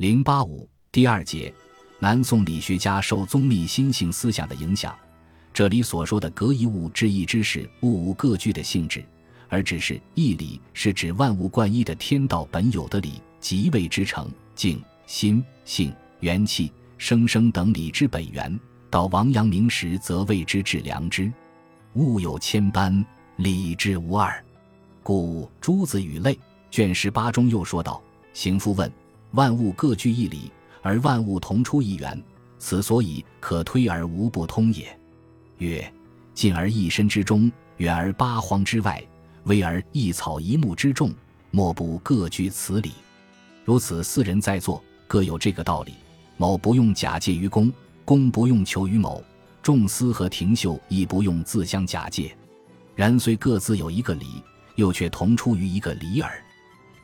零八五第二节，南宋理学家受宗密心性思想的影响。这里所说的“格一物致一”之事物无各具的性质，而只是义理，是指万物贯一的天道本有的理，即谓之成、静、心、性、元气、生生等理之本源。到王阳明时，则谓之致良知。物有千般，理之无二。故《诸子语类》卷十八中又说道：“行夫问，万物各具一理，而万物同出一源，此所以可推而无不通也。”曰：“近而一身之中，远而八荒之外，微而一草一木之众，莫不各具此理。如此四人在座，各有这个道理。某不用假借于公。”公不用求于某，众司和廷秀亦不用自相假借，然虽各自有一个理，又却同出于一个理耳。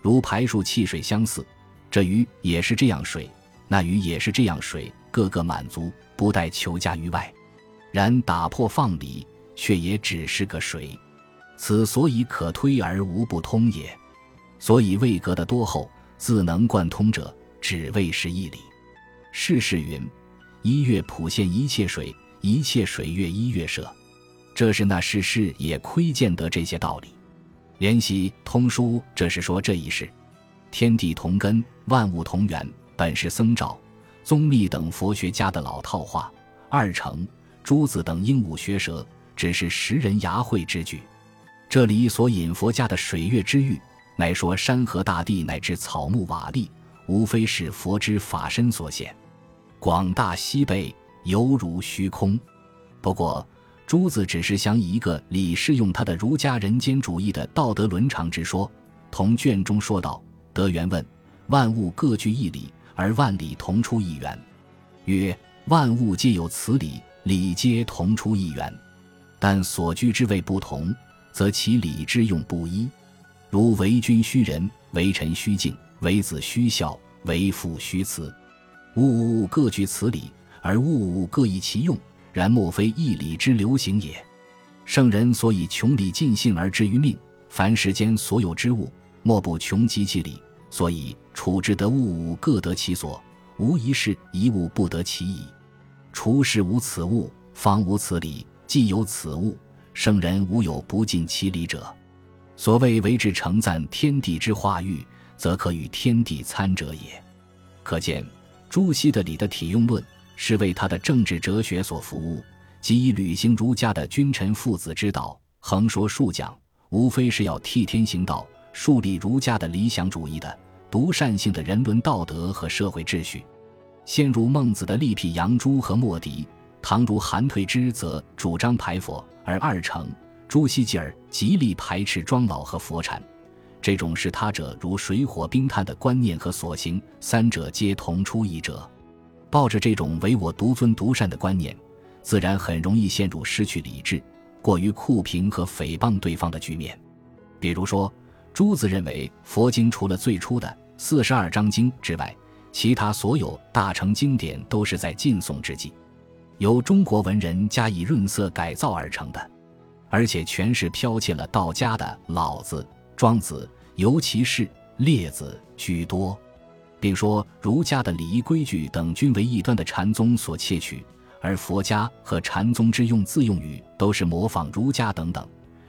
如排数汽水相似，这鱼也是这样水，那鱼也是这样水，个个满足，不待求加于外。然打破放理，却也只是个水，此所以可推而无不通也。所以位格的多厚，自能贯通者，只为是一理。世事云。一月普现一切水，一切水月一月舍。这是那世事也窥见得这些道理。联系通书，这是说这一世，天地同根，万物同源，本是僧肇、宗密等佛学家的老套话。二成、朱子等鹦鹉学舌，只是识人牙慧之举。这里所引佛家的水月之喻，乃说山河大地乃至草木瓦砾，无非是佛之法身所现。广大西北犹如虚空，不过朱子只是想以一个理适用他的儒家人间主义的道德伦常之说，同卷中说道：“德原问：万物各具一理，而万理同出一源。曰：万物皆有此理，理皆同出一源，但所居之位不同，则其理之用不一。如为君虚仁，为臣虚敬，为子虚孝，为父虚慈。”物物各具此理，而物物各异其用，然莫非一理之流行也。圣人所以穷理尽性而知于命，凡世间所有之物，莫不穷极其理，所以处之得物物各得其所，无一事一物不得其意。除是无此物，方无此理；既有此物，圣人无有不尽其理者。所谓为之称赞天地之化育，则可与天地参者也。可见。朱熹的礼的体用论是为他的政治哲学所服务，即以履行儒家的君臣父子之道，横说竖讲，无非是要替天行道，树立儒家的理想主义的独善性的人伦道德和社会秩序。先如孟子的力辟杨朱和莫迪，唐如韩退之则主张排佛，而二程朱熹继而极力排斥庄老和佛禅。这种是他者如水火冰炭的观念和所行，三者皆同出一辙。抱着这种唯我独尊独善的观念，自然很容易陷入失去理智、过于酷评和诽谤对方的局面。比如说，朱子认为佛经除了最初的四十二章经之外，其他所有大成经典都是在晋宋之际，由中国文人加以润色改造而成的，而且全是剽窃了道家的《老子》《庄子》。尤其是列子居多，并说儒家的礼仪规矩等均为异端的禅宗所窃取，而佛家和禅宗之用字用语都是模仿儒家等等，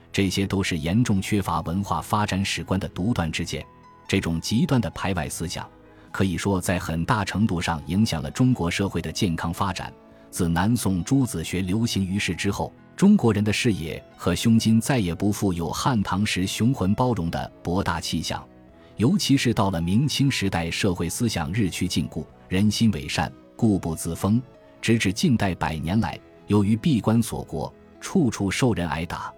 这些都是严重缺乏文化发展史观的独断之见。这种极端的排外思想，可以说在很大程度上影响了中国社会的健康发展。自南宋朱子学流行于世之后。中国人的视野和胸襟再也不复有汉唐时雄浑包容的博大气象，尤其是到了明清时代，社会思想日趋禁锢，人心伪善，固步自封，直至近代百年来，由于闭关锁国，处处受人挨打。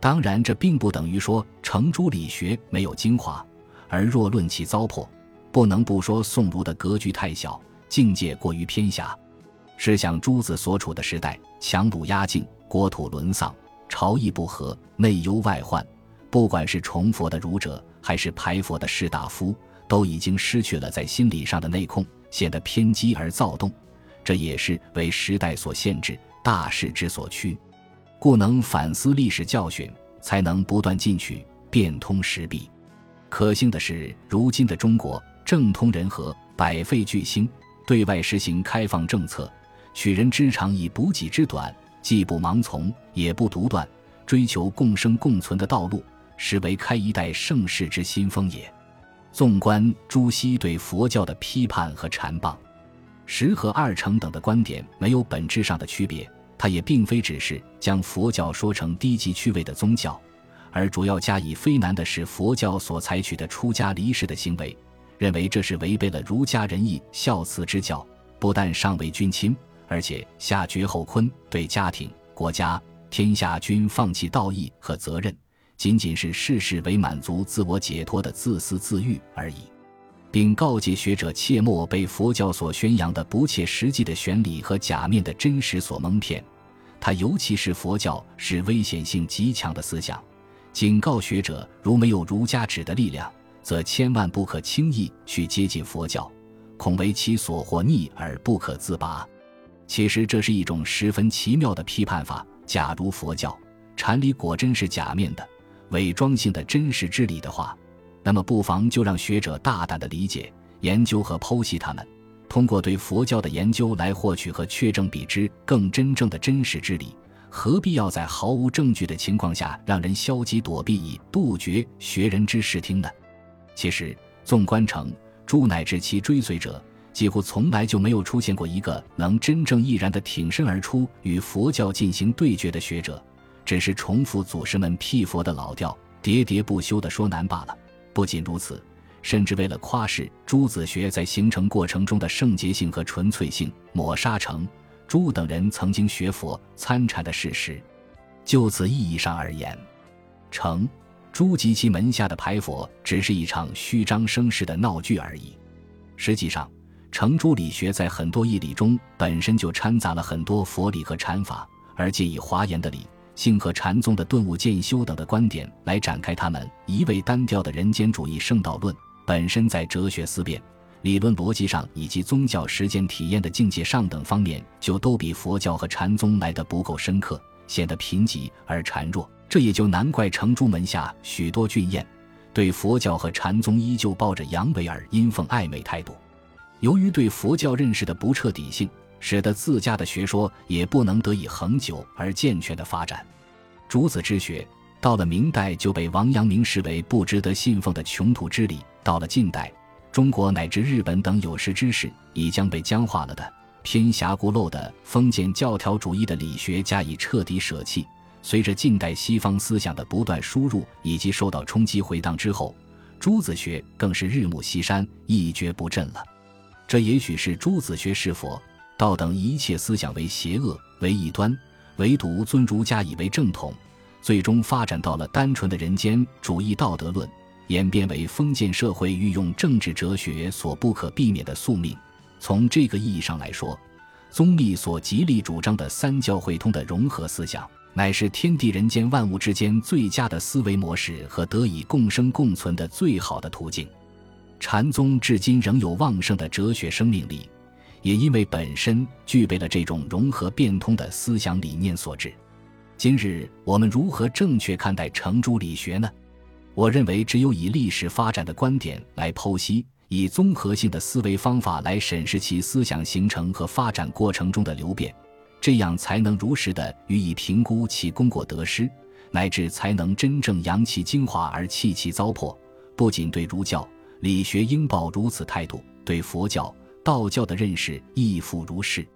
当然，这并不等于说程朱理学没有精华，而若论其糟粕，不能不说宋儒的格局太小，境界过于偏狭。试想朱子所处的时代，强鲁压境。国土沦丧，朝议不和，内忧外患。不管是崇佛的儒者，还是排佛的士大夫，都已经失去了在心理上的内控，显得偏激而躁动。这也是为时代所限制，大势之所趋。故能反思历史教训，才能不断进取，变通时弊。可幸的是，如今的中国政通人和，百废具兴，对外实行开放政策，取人之长以补己之短，既不盲从，也不独断，追求共生共存的道路，实为开一代盛世之新风也。纵观朱熹对佛教的批判和禅谤，十和二程等的观点没有本质上的区别。他也并非只是将佛教说成低级趣味的宗教，而主要加以非难的是佛教所采取的出家离世的行为，认为这是违背了儒家仁义孝慈之教，不但上为君亲，而且下绝后坤，对家庭、国家、天下均放弃道义和责任。仅仅是事事为满足自我解脱的自私自欲而已，并告诫学者切莫被佛教所宣扬的不切实际的玄理和假面的真实所蒙骗。他尤其是佛教是危险性极强的思想，警告学者如没有儒家指的力量，则千万不可轻易去接近佛教，恐为其所惑逆而不可自拔。其实这是一种十分奇妙的批判法。假如佛教禅理果真是假面的。伪装性的真实之理的话，那么不妨就让学者大胆的理解、研究和剖析它们，通过对佛教的研究来获取和确证比之更真正的真实之理。何必要在毫无证据的情况下让人消极躲避，以杜绝学人之视听呢？其实，纵观成朱乃至其追随者，几乎从来就没有出现过一个能真正毅然的挺身而出与佛教进行对决的学者。只是重复祖师们辟佛的老调，喋喋不休地说难罢了。不仅如此，甚至为了夸示朱子学在形成过程中的圣洁性和纯粹性，抹杀成朱等人曾经学佛参禅的事实。就此意义上而言，成朱及其门下的排佛只是一场虚张声势的闹剧而已。实际上，程朱理学在很多义理中本身就掺杂了很多佛理和禅法，而借以华严的理。性和禅宗的顿悟渐修等的观点来展开他们一味单调的人间主义圣道论，本身在哲学思辨、理论逻辑上以及宗教实践体验的境界上等方面，就都比佛教和禅宗来的不够深刻，显得贫瘠而孱弱。这也就难怪程朱门下许多俊彦对佛教和禅宗依旧抱着阳痿而阴奉暧昧态度。由于对佛教认识的不彻底性。使得自家的学说也不能得以恒久而健全的发展。朱子之学到了明代就被王阳明视为不值得信奉的穷途之理；到了近代，中国乃至日本等有识之士已将被僵化了的偏狭孤陋的封建教条主义的理学加以彻底舍弃。随着近代西方思想的不断输入以及受到冲击回荡之后，朱子学更是日暮西山，一蹶不振了。这也许是朱子学是佛。道等一切思想为邪恶，为异端，唯独尊儒家以为正统，最终发展到了单纯的人间主义道德论，演变为封建社会运用政治哲学所不可避免的宿命。从这个意义上来说，宗密所极力主张的三教会通的融合思想，乃是天地人间万物之间最佳的思维模式和得以共生共存的最好的途径。禅宗至今仍有旺盛的哲学生命力。也因为本身具备了这种融合变通的思想理念所致。今日我们如何正确看待程朱理学呢？我认为，只有以历史发展的观点来剖析，以综合性的思维方法来审视其思想形成和发展过程中的流变，这样才能如实的予以评估其功过得失，乃至才能真正扬其精华而弃其糟粕。不仅对儒教理学应抱如此态度，对佛教。道教的认识亦复如是。